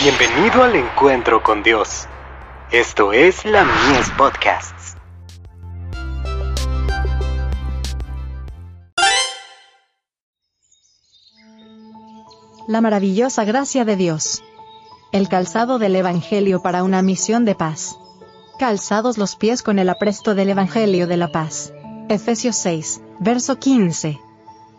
Bienvenido al encuentro con Dios. Esto es la Mies Podcasts. La maravillosa gracia de Dios. El calzado del Evangelio para una misión de paz. Calzados los pies con el apresto del Evangelio de la paz. Efesios 6, verso 15.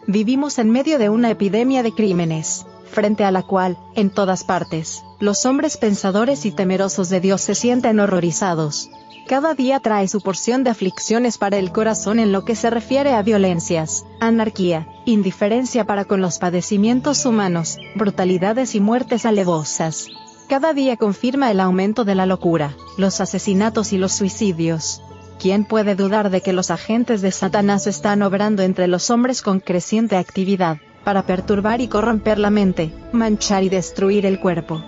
Vivimos en medio de una epidemia de crímenes, frente a la cual, en todas partes, los hombres pensadores y temerosos de Dios se sienten horrorizados. Cada día trae su porción de aflicciones para el corazón en lo que se refiere a violencias, anarquía, indiferencia para con los padecimientos humanos, brutalidades y muertes alevosas. Cada día confirma el aumento de la locura, los asesinatos y los suicidios. ¿Quién puede dudar de que los agentes de Satanás están obrando entre los hombres con creciente actividad, para perturbar y corromper la mente, manchar y destruir el cuerpo?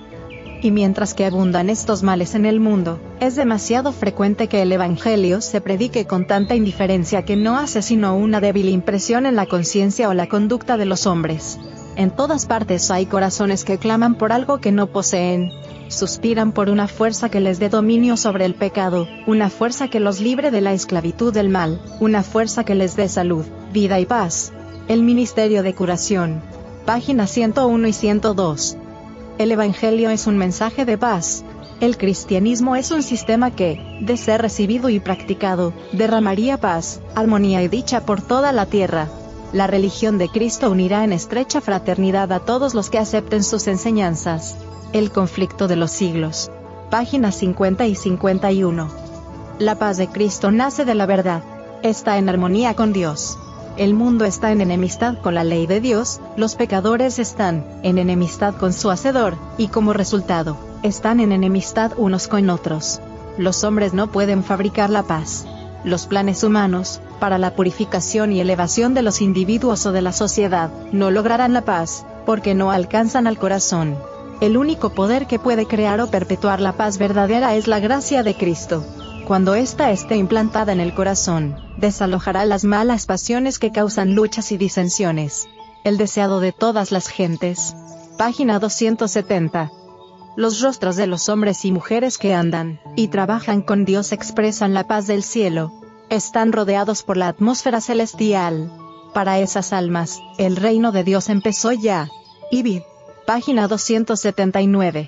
Y mientras que abundan estos males en el mundo, es demasiado frecuente que el Evangelio se predique con tanta indiferencia que no hace sino una débil impresión en la conciencia o la conducta de los hombres. En todas partes hay corazones que claman por algo que no poseen, suspiran por una fuerza que les dé dominio sobre el pecado, una fuerza que los libre de la esclavitud del mal, una fuerza que les dé salud, vida y paz. El Ministerio de Curación. Páginas 101 y 102. El Evangelio es un mensaje de paz. El cristianismo es un sistema que, de ser recibido y practicado, derramaría paz, armonía y dicha por toda la tierra. La religión de Cristo unirá en estrecha fraternidad a todos los que acepten sus enseñanzas. El conflicto de los siglos. Páginas 50 y 51. La paz de Cristo nace de la verdad. Está en armonía con Dios. El mundo está en enemistad con la ley de Dios, los pecadores están en enemistad con su Hacedor, y como resultado, están en enemistad unos con otros. Los hombres no pueden fabricar la paz. Los planes humanos, para la purificación y elevación de los individuos o de la sociedad, no lograrán la paz, porque no alcanzan al corazón. El único poder que puede crear o perpetuar la paz verdadera es la gracia de Cristo cuando ésta esté implantada en el corazón, desalojará las malas pasiones que causan luchas y disensiones. El deseado de todas las gentes. Página 270. Los rostros de los hombres y mujeres que andan y trabajan con Dios expresan la paz del cielo. Están rodeados por la atmósfera celestial. Para esas almas, el reino de Dios empezó ya. Ibid. Página 279.